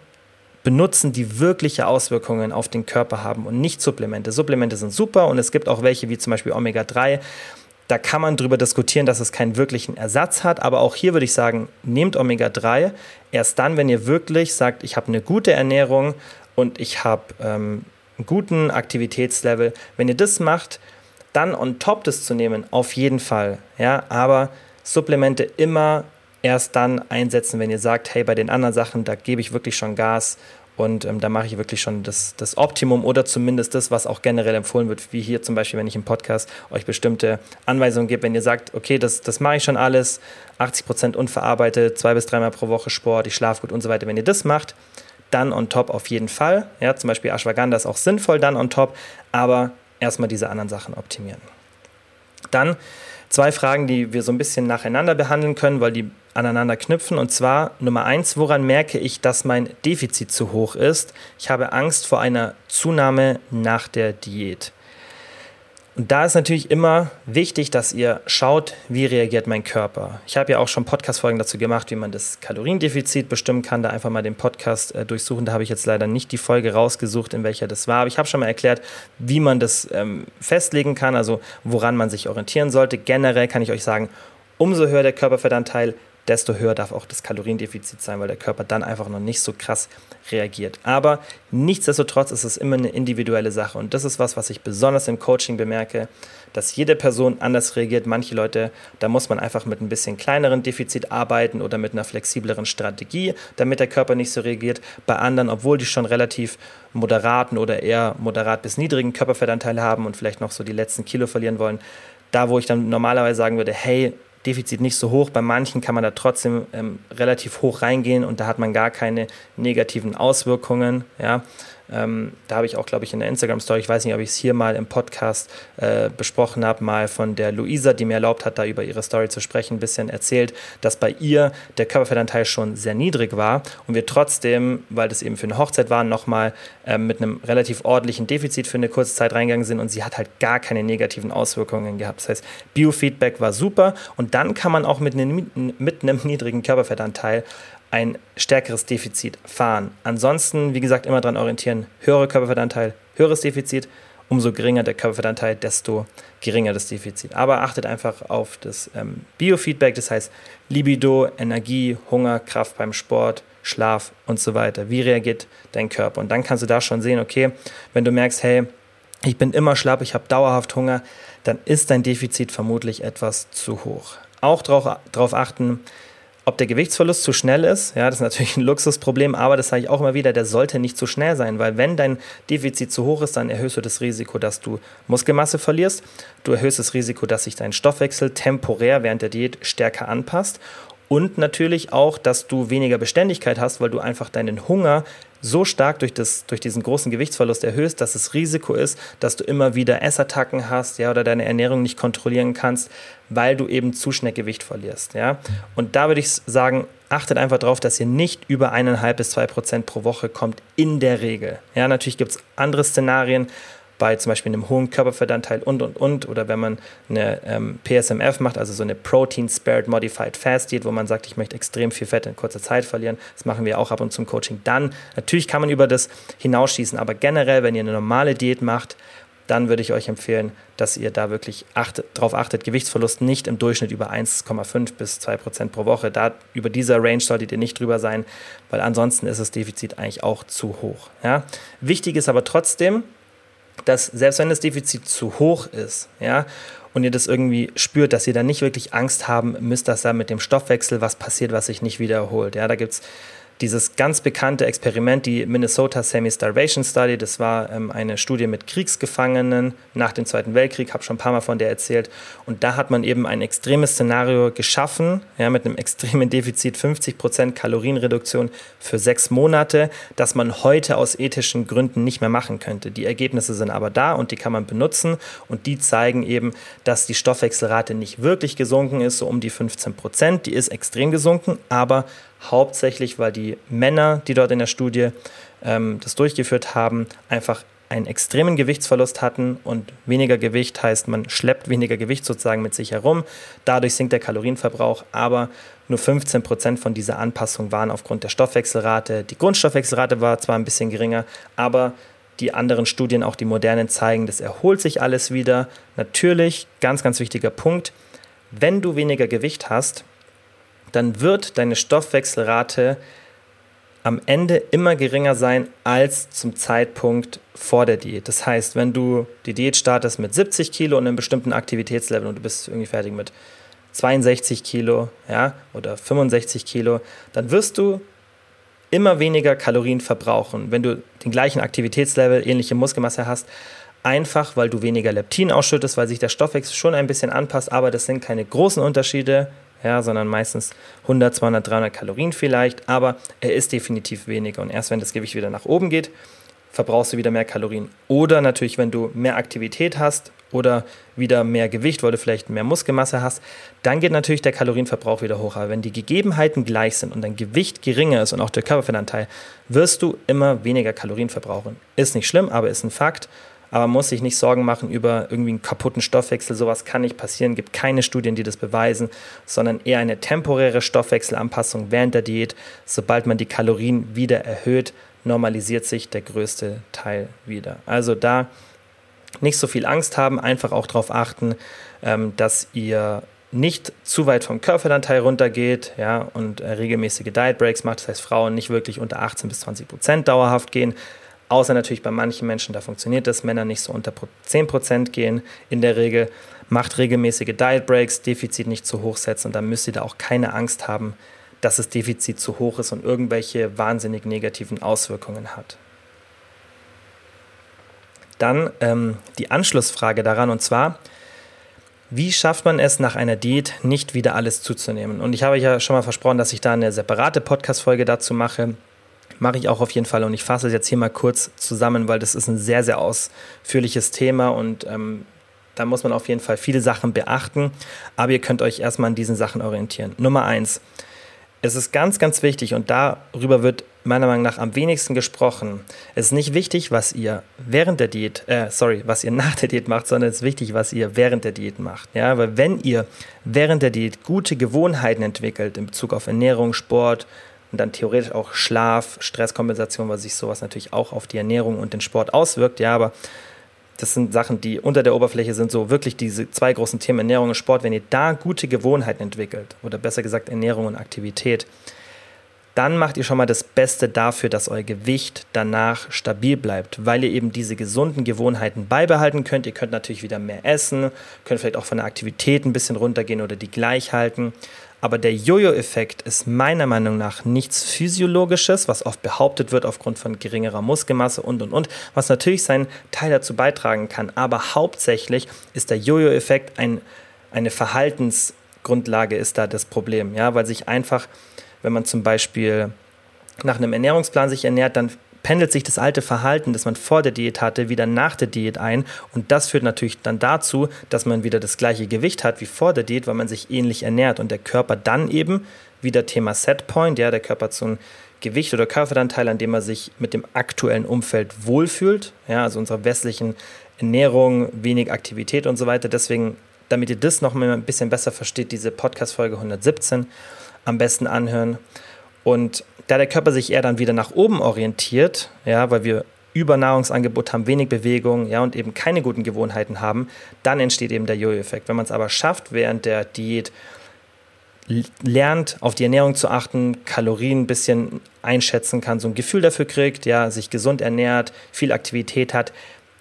benutzen, die wirkliche Auswirkungen auf den Körper haben und nicht Supplemente. Supplemente sind super und es gibt auch welche wie zum Beispiel Omega-3, da kann man darüber diskutieren, dass es keinen wirklichen Ersatz hat. Aber auch hier würde ich sagen, nehmt Omega-3 erst dann, wenn ihr wirklich sagt, ich habe eine gute Ernährung und ich habe ähm, einen guten Aktivitätslevel. Wenn ihr das macht, dann on top das zu nehmen, auf jeden Fall. Ja, aber Supplemente immer erst dann einsetzen, wenn ihr sagt, hey, bei den anderen Sachen, da gebe ich wirklich schon Gas und ähm, da mache ich wirklich schon das, das Optimum oder zumindest das, was auch generell empfohlen wird, wie hier zum Beispiel, wenn ich im Podcast euch bestimmte Anweisungen gebe, wenn ihr sagt, okay, das, das mache ich schon alles, 80 Prozent unverarbeitet, zwei bis dreimal pro Woche Sport, ich schlafe gut und so weiter. Wenn ihr das macht, dann on top auf jeden Fall. Ja, zum Beispiel Ashwagandha ist auch sinnvoll dann on top, aber erstmal diese anderen Sachen optimieren. Dann zwei Fragen, die wir so ein bisschen nacheinander behandeln können, weil die aneinander knüpfen. Und zwar Nummer eins, woran merke ich, dass mein Defizit zu hoch ist? Ich habe Angst vor einer Zunahme nach der Diät. Und da ist natürlich immer wichtig, dass ihr schaut, wie reagiert mein Körper. Ich habe ja auch schon Podcast-Folgen dazu gemacht, wie man das Kaloriendefizit bestimmen kann. Da einfach mal den Podcast äh, durchsuchen. Da habe ich jetzt leider nicht die Folge rausgesucht, in welcher das war. Aber ich habe schon mal erklärt, wie man das ähm, festlegen kann, also woran man sich orientieren sollte. Generell kann ich euch sagen, umso höher der Körperfettanteil, desto höher darf auch das Kaloriendefizit sein, weil der Körper dann einfach noch nicht so krass reagiert. Aber nichtsdestotrotz ist es immer eine individuelle Sache und das ist was, was ich besonders im Coaching bemerke, dass jede Person anders reagiert. Manche Leute, da muss man einfach mit ein bisschen kleineren Defizit arbeiten oder mit einer flexibleren Strategie, damit der Körper nicht so reagiert. Bei anderen, obwohl die schon relativ moderaten oder eher moderat bis niedrigen Körperfettanteil haben und vielleicht noch so die letzten Kilo verlieren wollen, da wo ich dann normalerweise sagen würde, hey, Defizit nicht so hoch. Bei manchen kann man da trotzdem ähm, relativ hoch reingehen und da hat man gar keine negativen Auswirkungen. Ja. Ähm, da habe ich auch, glaube ich, in der Instagram-Story, ich weiß nicht, ob ich es hier mal im Podcast äh, besprochen habe, mal von der Luisa, die mir erlaubt hat, da über ihre Story zu sprechen, ein bisschen erzählt, dass bei ihr der Körperfettanteil schon sehr niedrig war und wir trotzdem, weil das eben für eine Hochzeit war, nochmal äh, mit einem relativ ordentlichen Defizit für eine kurze Zeit reingegangen sind und sie hat halt gar keine negativen Auswirkungen gehabt. Das heißt, Biofeedback war super und dann kann man auch mit einem, mit einem niedrigen Körperfettanteil ein stärkeres Defizit fahren. Ansonsten, wie gesagt, immer daran orientieren, höhere Körperfettanteil, höheres Defizit, umso geringer der Körperfettanteil, desto geringer das Defizit. Aber achtet einfach auf das ähm, Biofeedback, das heißt Libido, Energie, Hunger, Kraft beim Sport, Schlaf und so weiter. Wie reagiert dein Körper? Und dann kannst du da schon sehen, okay, wenn du merkst, hey, ich bin immer schlapp, ich habe dauerhaft Hunger, dann ist dein Defizit vermutlich etwas zu hoch. Auch darauf achten, ob der Gewichtsverlust zu schnell ist, ja, das ist natürlich ein Luxusproblem, aber das sage ich auch immer wieder, der sollte nicht zu schnell sein, weil wenn dein Defizit zu hoch ist, dann erhöhst du das Risiko, dass du Muskelmasse verlierst, du erhöhst das Risiko, dass sich dein Stoffwechsel temporär während der Diät stärker anpasst und natürlich auch, dass du weniger Beständigkeit hast, weil du einfach deinen Hunger so stark durch, das, durch diesen großen Gewichtsverlust erhöhst, dass das Risiko ist, dass du immer wieder Essattacken hast ja, oder deine Ernährung nicht kontrollieren kannst, weil du eben zu schnell Gewicht verlierst. Ja? Und da würde ich sagen, achtet einfach darauf, dass ihr nicht über eineinhalb bis zwei Prozent pro Woche kommt, in der Regel. Ja, natürlich gibt es andere Szenarien, bei zum Beispiel einem hohen Körperfettanteil und, und, und. Oder wenn man eine ähm, PSMF macht, also so eine Protein Spared Modified Fast Diet, wo man sagt, ich möchte extrem viel Fett in kurzer Zeit verlieren. Das machen wir auch ab und zu im Coaching. Dann, natürlich kann man über das hinausschießen, aber generell, wenn ihr eine normale Diät macht, dann würde ich euch empfehlen, dass ihr da wirklich achtet, darauf achtet, Gewichtsverlust nicht im Durchschnitt über 1,5 bis 2 Prozent pro Woche. Da über dieser Range solltet ihr nicht drüber sein, weil ansonsten ist das Defizit eigentlich auch zu hoch. Ja? Wichtig ist aber trotzdem, dass selbst wenn das Defizit zu hoch ist, ja, und ihr das irgendwie spürt, dass ihr da nicht wirklich Angst haben müsst, dass da mit dem Stoffwechsel was passiert, was sich nicht wiederholt. Ja, da gibt es dieses ganz bekannte Experiment, die Minnesota Semi-Starvation Study, das war ähm, eine Studie mit Kriegsgefangenen nach dem Zweiten Weltkrieg, habe schon ein paar Mal von der erzählt. Und da hat man eben ein extremes Szenario geschaffen, ja, mit einem extremen Defizit, 50 Prozent Kalorienreduktion für sechs Monate, das man heute aus ethischen Gründen nicht mehr machen könnte. Die Ergebnisse sind aber da und die kann man benutzen und die zeigen eben, dass die Stoffwechselrate nicht wirklich gesunken ist, so um die 15%. Prozent. Die ist extrem gesunken, aber hauptsächlich, weil die Männer, die dort in der Studie ähm, das durchgeführt haben, einfach einen extremen Gewichtsverlust hatten und weniger Gewicht heißt, man schleppt weniger Gewicht sozusagen mit sich herum. Dadurch sinkt der Kalorienverbrauch, aber nur 15 Prozent von dieser Anpassung waren aufgrund der Stoffwechselrate. Die Grundstoffwechselrate war zwar ein bisschen geringer, aber die anderen Studien, auch die modernen, zeigen, das erholt sich alles wieder. Natürlich, ganz, ganz wichtiger Punkt, wenn du weniger Gewicht hast, dann wird deine Stoffwechselrate am Ende immer geringer sein als zum Zeitpunkt vor der Diät. Das heißt, wenn du die Diät startest mit 70 Kilo und einem bestimmten Aktivitätslevel und du bist irgendwie fertig mit 62 Kilo ja, oder 65 Kilo, dann wirst du immer weniger Kalorien verbrauchen, wenn du den gleichen Aktivitätslevel, ähnliche Muskelmasse hast, einfach weil du weniger Leptin ausschüttest, weil sich der Stoffwechsel schon ein bisschen anpasst, aber das sind keine großen Unterschiede ja, sondern meistens 100, 200, 300 Kalorien vielleicht, aber er ist definitiv weniger. Und erst wenn das Gewicht wieder nach oben geht, verbrauchst du wieder mehr Kalorien. Oder natürlich, wenn du mehr Aktivität hast oder wieder mehr Gewicht, weil du vielleicht mehr Muskelmasse hast, dann geht natürlich der Kalorienverbrauch wieder hoch. Aber wenn die Gegebenheiten gleich sind und dein Gewicht geringer ist und auch der Körperfettanteil, wirst du immer weniger Kalorien verbrauchen. Ist nicht schlimm, aber ist ein Fakt aber muss sich nicht Sorgen machen über irgendwie einen kaputten Stoffwechsel. Sowas kann nicht passieren, gibt keine Studien, die das beweisen, sondern eher eine temporäre Stoffwechselanpassung während der Diät. Sobald man die Kalorien wieder erhöht, normalisiert sich der größte Teil wieder. Also da nicht so viel Angst haben, einfach auch darauf achten, ähm, dass ihr nicht zu weit vom Körperanteil runtergeht ja, und äh, regelmäßige Diet Breaks macht. Das heißt, Frauen nicht wirklich unter 18 bis 20 Prozent dauerhaft gehen, Außer natürlich bei manchen Menschen, da funktioniert das, Männer nicht so unter 10% gehen in der Regel. Macht regelmäßige Diet Breaks, Defizit nicht zu hoch setzen und dann müsst ihr da auch keine Angst haben, dass das Defizit zu hoch ist und irgendwelche wahnsinnig negativen Auswirkungen hat. Dann ähm, die Anschlussfrage daran und zwar, wie schafft man es nach einer Diät nicht wieder alles zuzunehmen? Und ich habe ja schon mal versprochen, dass ich da eine separate Podcast-Folge dazu mache. Mache ich auch auf jeden Fall und ich fasse es jetzt hier mal kurz zusammen, weil das ist ein sehr, sehr ausführliches Thema und ähm, da muss man auf jeden Fall viele Sachen beachten, aber ihr könnt euch erstmal an diesen Sachen orientieren. Nummer eins, es ist ganz, ganz wichtig und darüber wird meiner Meinung nach am wenigsten gesprochen. Es ist nicht wichtig, was ihr während der Diät, äh, sorry, was ihr [laughs] nach der Diät macht, sondern es ist wichtig, was ihr während der Diät macht. Ja, weil wenn ihr während der Diät gute Gewohnheiten entwickelt in Bezug auf Ernährung, Sport, und dann theoretisch auch Schlaf, Stresskompensation, weil sich sowas natürlich auch auf die Ernährung und den Sport auswirkt. Ja, aber das sind Sachen, die unter der Oberfläche sind, so wirklich diese zwei großen Themen Ernährung und Sport. Wenn ihr da gute Gewohnheiten entwickelt, oder besser gesagt Ernährung und Aktivität, dann macht ihr schon mal das Beste dafür, dass euer Gewicht danach stabil bleibt, weil ihr eben diese gesunden Gewohnheiten beibehalten könnt. Ihr könnt natürlich wieder mehr essen, könnt vielleicht auch von der Aktivität ein bisschen runtergehen oder die gleich halten. Aber der Jojo-Effekt ist meiner Meinung nach nichts Physiologisches, was oft behauptet wird aufgrund von geringerer Muskelmasse und und und, was natürlich seinen Teil dazu beitragen kann. Aber hauptsächlich ist der Jojo-Effekt ein, eine Verhaltensgrundlage, ist da das Problem. Ja, weil sich einfach, wenn man zum Beispiel nach einem Ernährungsplan sich ernährt, dann pendelt sich das alte Verhalten, das man vor der Diät hatte, wieder nach der Diät ein. Und das führt natürlich dann dazu, dass man wieder das gleiche Gewicht hat wie vor der Diät, weil man sich ähnlich ernährt und der Körper dann eben wieder Thema Setpoint, ja, der Körper hat so Gewicht oder Körperanteil, an dem man sich mit dem aktuellen Umfeld wohlfühlt. Ja, also unserer westlichen Ernährung, wenig Aktivität und so weiter. Deswegen, damit ihr das noch mal ein bisschen besser versteht, diese Podcast-Folge 117 am besten anhören. Und da der Körper sich eher dann wieder nach oben orientiert, ja, weil wir Übernahrungsangebot haben, wenig Bewegung, ja, und eben keine guten Gewohnheiten haben, dann entsteht eben der Jojo-Effekt. Wenn man es aber schafft, während der Diät lernt, auf die Ernährung zu achten, Kalorien ein bisschen einschätzen kann, so ein Gefühl dafür kriegt, ja, sich gesund ernährt, viel Aktivität hat,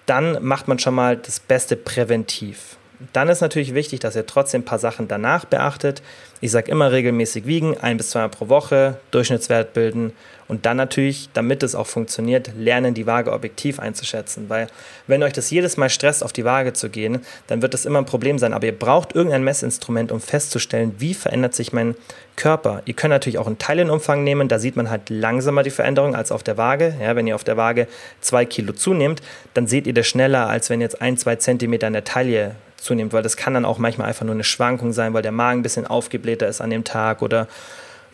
dann macht man schon mal das Beste präventiv. Dann ist natürlich wichtig, dass ihr trotzdem ein paar Sachen danach beachtet. Ich sage immer regelmäßig wiegen, ein bis zweimal pro Woche, Durchschnittswert bilden und dann natürlich, damit es auch funktioniert, lernen, die Waage objektiv einzuschätzen. Weil wenn euch das jedes Mal stresst, auf die Waage zu gehen, dann wird das immer ein Problem sein. Aber ihr braucht irgendein Messinstrument, um festzustellen, wie verändert sich mein Körper. Ihr könnt natürlich auch einen Teilenumfang nehmen, da sieht man halt langsamer die Veränderung als auf der Waage. Ja, wenn ihr auf der Waage zwei Kilo zunehmt, dann seht ihr das schneller, als wenn jetzt ein, zwei Zentimeter in der Taille zunimmt, weil das kann dann auch manchmal einfach nur eine Schwankung sein, weil der Magen ein bisschen aufgeblähter ist an dem Tag oder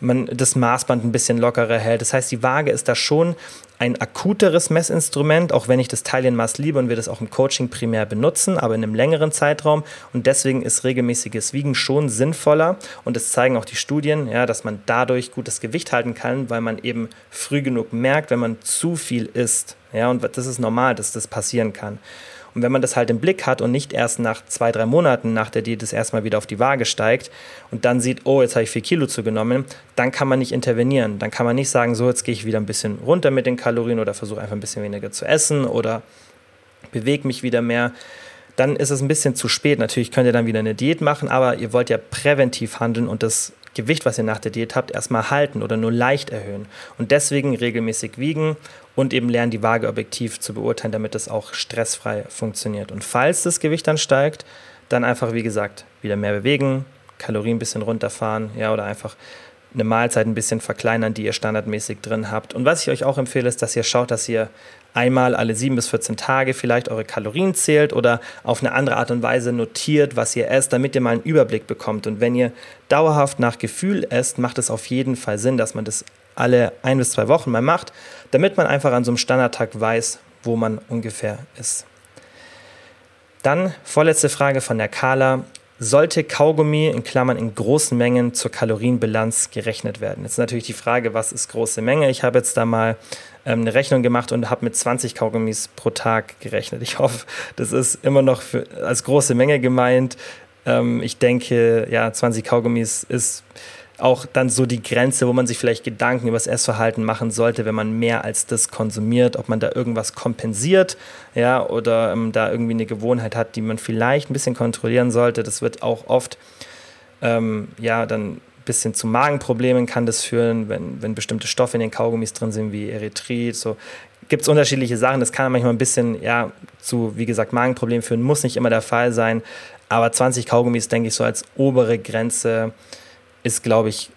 man das Maßband ein bisschen lockerer hält. Das heißt, die Waage ist da schon ein akuteres Messinstrument, auch wenn ich das Teilienmaß liebe und wir das auch im Coaching primär benutzen, aber in einem längeren Zeitraum. Und deswegen ist regelmäßiges Wiegen schon sinnvoller. Und es zeigen auch die Studien, ja, dass man dadurch gutes Gewicht halten kann, weil man eben früh genug merkt, wenn man zu viel isst. Ja, und das ist normal, dass das passieren kann. Und wenn man das halt im Blick hat und nicht erst nach zwei, drei Monaten nach der Diät das erstmal wieder auf die Waage steigt und dann sieht, oh, jetzt habe ich vier Kilo zugenommen, dann kann man nicht intervenieren. Dann kann man nicht sagen, so, jetzt gehe ich wieder ein bisschen runter mit den Kalorien oder versuche einfach ein bisschen weniger zu essen oder bewege mich wieder mehr. Dann ist es ein bisschen zu spät. Natürlich könnt ihr dann wieder eine Diät machen, aber ihr wollt ja präventiv handeln und das Gewicht, was ihr nach der Diät habt, erstmal halten oder nur leicht erhöhen. Und deswegen regelmäßig wiegen und eben lernen, die Waage objektiv zu beurteilen, damit es auch stressfrei funktioniert. Und falls das Gewicht dann steigt, dann einfach, wie gesagt, wieder mehr bewegen, Kalorien ein bisschen runterfahren, ja, oder einfach eine Mahlzeit ein bisschen verkleinern, die ihr standardmäßig drin habt. Und was ich euch auch empfehle, ist, dass ihr schaut, dass ihr einmal alle 7 bis 14 Tage vielleicht eure Kalorien zählt oder auf eine andere Art und Weise notiert, was ihr esst, damit ihr mal einen Überblick bekommt. Und wenn ihr dauerhaft nach Gefühl esst, macht es auf jeden Fall Sinn, dass man das alle ein bis zwei Wochen mal macht, damit man einfach an so einem Standardtag weiß, wo man ungefähr ist. Dann vorletzte Frage von der Carla. Sollte Kaugummi in Klammern in großen Mengen zur Kalorienbilanz gerechnet werden? Jetzt ist natürlich die Frage, was ist große Menge? Ich habe jetzt da mal ähm, eine Rechnung gemacht und habe mit 20 Kaugummis pro Tag gerechnet. Ich hoffe, das ist immer noch für, als große Menge gemeint. Ähm, ich denke, ja, 20 Kaugummis ist auch dann so die Grenze, wo man sich vielleicht Gedanken über das Essverhalten machen sollte, wenn man mehr als das konsumiert, ob man da irgendwas kompensiert, ja, oder ähm, da irgendwie eine Gewohnheit hat, die man vielleicht ein bisschen kontrollieren sollte. Das wird auch oft, ähm, ja, dann ein bisschen zu Magenproblemen kann das führen, wenn, wenn bestimmte Stoffe in den Kaugummis drin sind, wie Erythrit, so gibt es unterschiedliche Sachen. Das kann manchmal ein bisschen, ja, zu, wie gesagt, Magenproblemen führen, muss nicht immer der Fall sein. Aber 20 Kaugummis, denke ich, so als obere Grenze ist, glaube ich,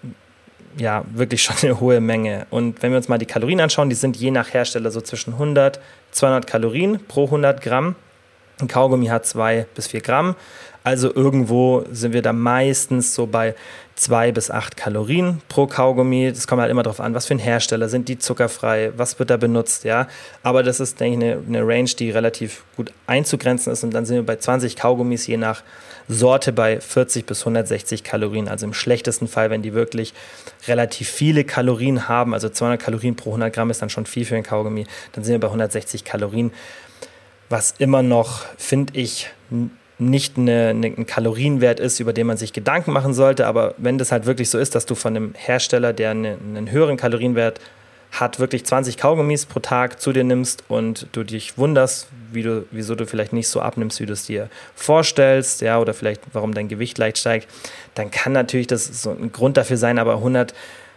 ja, wirklich schon eine hohe Menge. Und wenn wir uns mal die Kalorien anschauen, die sind je nach Hersteller so zwischen 100, 200 Kalorien pro 100 Gramm. Ein Kaugummi hat 2 bis 4 Gramm. Also irgendwo sind wir da meistens so bei 2 bis 8 Kalorien pro Kaugummi. Das kommt halt immer darauf an, was für ein Hersteller, sind die zuckerfrei, was wird da benutzt, ja. Aber das ist, denke ich, eine, eine Range, die relativ gut einzugrenzen ist. Und dann sind wir bei 20 Kaugummis je nach Sorte bei 40 bis 160 Kalorien. Also im schlechtesten Fall, wenn die wirklich relativ viele Kalorien haben, also 200 Kalorien pro 100 Gramm ist dann schon viel für ein Kaugummi, dann sind wir bei 160 Kalorien. Was immer noch, finde ich, nicht eine, eine, ein Kalorienwert ist, über den man sich Gedanken machen sollte. Aber wenn das halt wirklich so ist, dass du von einem Hersteller, der eine, einen höheren Kalorienwert hat, wirklich 20 Kaugummis pro Tag zu dir nimmst und du dich wunderst, wie du, wieso du vielleicht nicht so abnimmst, wie du es dir vorstellst, ja, oder vielleicht warum dein Gewicht leicht steigt, dann kann natürlich das so ein Grund dafür sein, aber 100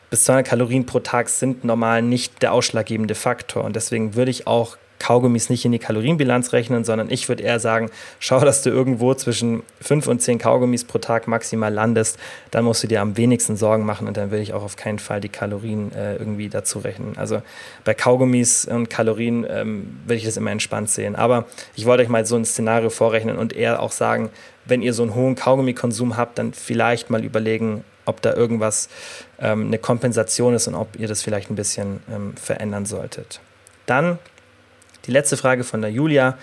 bis 200 Kalorien pro Tag sind normal nicht der ausschlaggebende Faktor. Und deswegen würde ich auch Kaugummis nicht in die Kalorienbilanz rechnen, sondern ich würde eher sagen, schau, dass du irgendwo zwischen fünf und zehn Kaugummis pro Tag maximal landest. Dann musst du dir am wenigsten Sorgen machen und dann würde ich auch auf keinen Fall die Kalorien äh, irgendwie dazu rechnen. Also bei Kaugummis und Kalorien ähm, würde ich das immer entspannt sehen. Aber ich wollte euch mal so ein Szenario vorrechnen und eher auch sagen, wenn ihr so einen hohen Kaugummikonsum habt, dann vielleicht mal überlegen, ob da irgendwas ähm, eine Kompensation ist und ob ihr das vielleicht ein bisschen ähm, verändern solltet. Dann die letzte Frage von der Julia.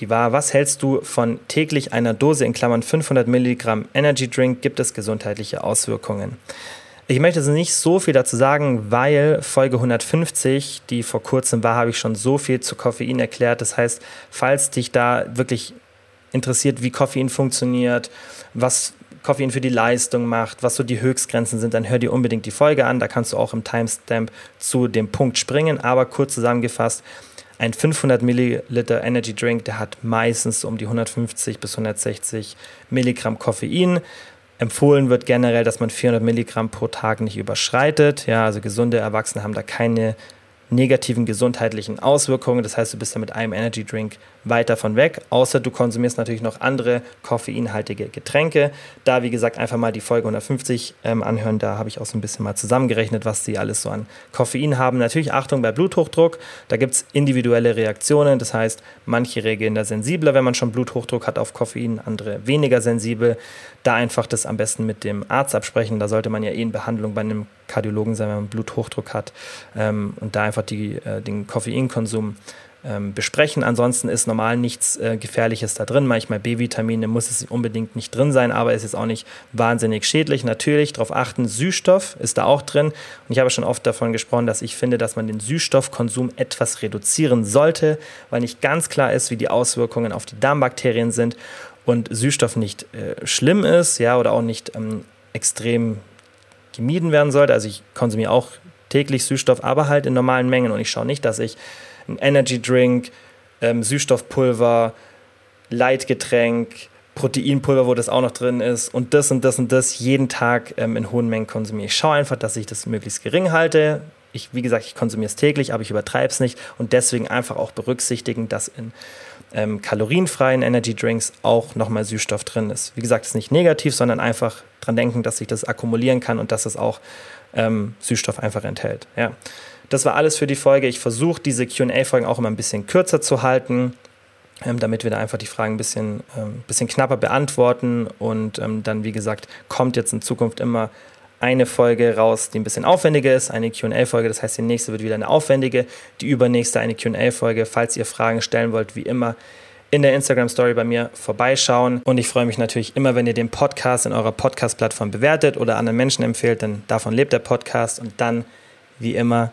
Die war, was hältst du von täglich einer Dose in Klammern 500 Milligramm Energy Drink? Gibt es gesundheitliche Auswirkungen? Ich möchte nicht so viel dazu sagen, weil Folge 150, die vor kurzem war, habe ich schon so viel zu Koffein erklärt. Das heißt, falls dich da wirklich interessiert, wie Koffein funktioniert, was Koffein für die Leistung macht, was so die Höchstgrenzen sind, dann hör dir unbedingt die Folge an. Da kannst du auch im Timestamp zu dem Punkt springen. Aber kurz zusammengefasst, ein 500 Milliliter Energy Drink, der hat meistens um die 150 bis 160 Milligramm Koffein. Empfohlen wird generell, dass man 400 Milligramm pro Tag nicht überschreitet. Ja, also gesunde Erwachsene haben da keine negativen gesundheitlichen Auswirkungen. Das heißt, du bist da mit einem Energy Drink weit davon weg, außer du konsumierst natürlich noch andere koffeinhaltige Getränke. Da, wie gesagt, einfach mal die Folge 150 ähm, anhören. Da habe ich auch so ein bisschen mal zusammengerechnet, was sie alles so an Koffein haben. Natürlich Achtung bei Bluthochdruck. Da gibt es individuelle Reaktionen. Das heißt, manche reagieren da sensibler, wenn man schon Bluthochdruck hat auf Koffein, andere weniger sensibel. Da einfach das am besten mit dem Arzt absprechen. Da sollte man ja eh in Behandlung bei einem Kardiologen sein, wenn man Bluthochdruck hat. Ähm, und da einfach die, äh, den Koffeinkonsum ähm, besprechen. Ansonsten ist normal nichts äh, Gefährliches da drin. Manchmal B-Vitamine muss es unbedingt nicht drin sein, aber es ist auch nicht wahnsinnig schädlich. Natürlich darauf achten, Süßstoff ist da auch drin. Und ich habe schon oft davon gesprochen, dass ich finde, dass man den Süßstoffkonsum etwas reduzieren sollte, weil nicht ganz klar ist, wie die Auswirkungen auf die Darmbakterien sind und Süßstoff nicht äh, schlimm ist, ja, oder auch nicht ähm, extrem gemieden werden sollte. Also ich konsumiere auch täglich Süßstoff, aber halt in normalen Mengen und ich schaue nicht, dass ich ein Energy Drink, ähm, Süßstoffpulver, Leitgetränk, Proteinpulver, wo das auch noch drin ist und das und das und das jeden Tag ähm, in hohen Mengen konsumiere. Ich schaue einfach, dass ich das möglichst gering halte. Ich, wie gesagt, ich konsumiere es täglich, aber ich übertreibe es nicht und deswegen einfach auch berücksichtigen, dass in ähm, kalorienfreien Energy Drinks auch nochmal Süßstoff drin ist. Wie gesagt, es ist nicht negativ, sondern einfach dran denken, dass sich das akkumulieren kann und dass es auch ähm, Süßstoff einfach enthält. Ja. Das war alles für die Folge. Ich versuche diese QA-Folgen auch immer ein bisschen kürzer zu halten, ähm, damit wir da einfach die Fragen ein bisschen, ähm, bisschen knapper beantworten. Und ähm, dann, wie gesagt, kommt jetzt in Zukunft immer eine Folge raus, die ein bisschen aufwendiger ist, eine QA-Folge. Das heißt, die nächste wird wieder eine aufwendige, die übernächste eine QA-Folge. Falls ihr Fragen stellen wollt, wie immer, in der Instagram-Story bei mir vorbeischauen. Und ich freue mich natürlich immer, wenn ihr den Podcast in eurer Podcast-Plattform bewertet oder anderen Menschen empfehlt, denn davon lebt der Podcast. Und dann, wie immer,